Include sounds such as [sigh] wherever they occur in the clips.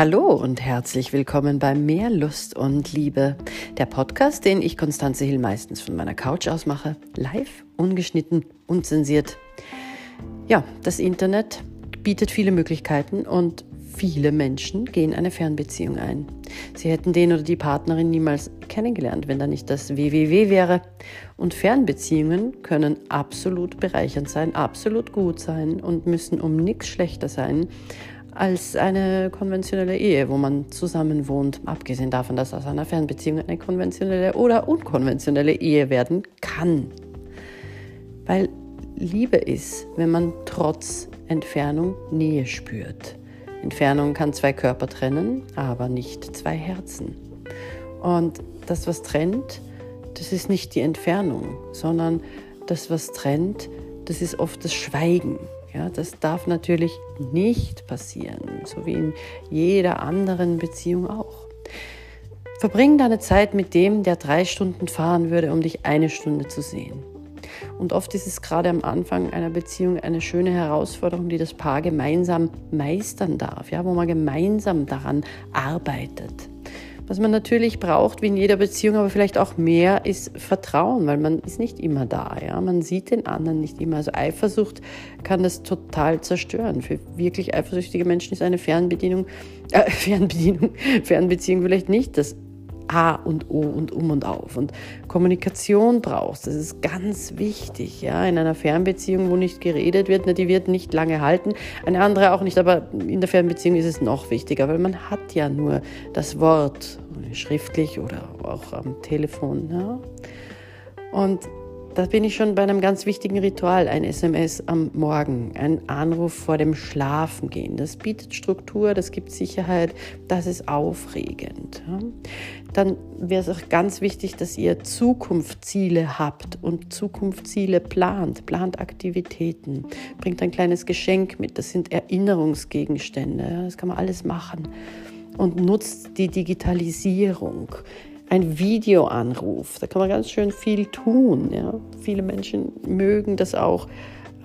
Hallo und herzlich willkommen bei Mehr Lust und Liebe, der Podcast, den ich Konstanze Hill meistens von meiner Couch aus mache, live, ungeschnitten, unzensiert. Ja, das Internet bietet viele Möglichkeiten und viele Menschen gehen eine Fernbeziehung ein. Sie hätten den oder die Partnerin niemals kennengelernt, wenn da nicht das WWW wäre. Und Fernbeziehungen können absolut bereichernd sein, absolut gut sein und müssen um nichts schlechter sein als eine konventionelle Ehe, wo man zusammen wohnt, abgesehen davon, dass aus einer Fernbeziehung eine konventionelle oder unkonventionelle Ehe werden kann. Weil Liebe ist, wenn man trotz Entfernung Nähe spürt. Entfernung kann zwei Körper trennen, aber nicht zwei Herzen. Und das, was trennt, das ist nicht die Entfernung, sondern das, was trennt, das ist oft das Schweigen. Ja, das darf natürlich nicht passieren, so wie in jeder anderen Beziehung auch. Verbring deine Zeit mit dem, der drei Stunden fahren würde, um dich eine Stunde zu sehen. Und oft ist es gerade am Anfang einer Beziehung eine schöne Herausforderung, die das Paar gemeinsam meistern darf, ja, wo man gemeinsam daran arbeitet. Was man natürlich braucht, wie in jeder Beziehung, aber vielleicht auch mehr, ist Vertrauen, weil man ist nicht immer da. Ja? Man sieht den anderen nicht immer. Also Eifersucht kann das total zerstören. Für wirklich eifersüchtige Menschen ist eine Fernbedienung, äh, [laughs] Fernbedienung, Fernbeziehung vielleicht nicht das A und O und um und auf. Und Kommunikation brauchst, das ist ganz wichtig. Ja? In einer Fernbeziehung, wo nicht geredet wird, na, die wird nicht lange halten. Eine andere auch nicht, aber in der Fernbeziehung ist es noch wichtiger, weil man hat ja nur das Wort, schriftlich oder auch am Telefon. Ja? Und da bin ich schon bei einem ganz wichtigen Ritual, ein SMS am Morgen, ein Anruf vor dem Schlafengehen. Das bietet Struktur, das gibt Sicherheit, das ist aufregend. Dann wäre es auch ganz wichtig, dass ihr Zukunftsziele habt und Zukunftsziele plant, plant Aktivitäten, bringt ein kleines Geschenk mit, das sind Erinnerungsgegenstände, das kann man alles machen und nutzt die Digitalisierung ein Videoanruf. Da kann man ganz schön viel tun. Ja. Viele Menschen mögen das auch,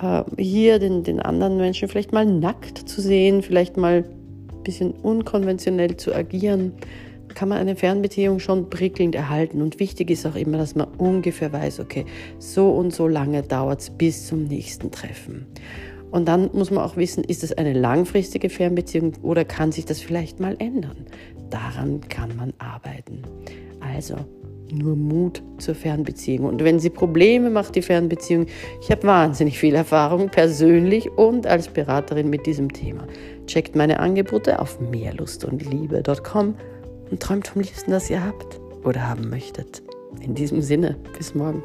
äh, hier den, den anderen Menschen vielleicht mal nackt zu sehen, vielleicht mal ein bisschen unkonventionell zu agieren. Kann man eine Fernbeziehung schon prickelnd erhalten. Und wichtig ist auch immer, dass man ungefähr weiß, okay, so und so lange dauert es bis zum nächsten Treffen. Und dann muss man auch wissen, ist es eine langfristige Fernbeziehung oder kann sich das vielleicht mal ändern? Daran kann man arbeiten. Also nur Mut zur Fernbeziehung. Und wenn sie Probleme macht, die Fernbeziehung, ich habe wahnsinnig viel Erfahrung persönlich und als Beraterin mit diesem Thema. Checkt meine Angebote auf mehrlustundliebe.com und träumt vom liebsten, das ihr habt oder haben möchtet. In diesem Sinne, bis morgen.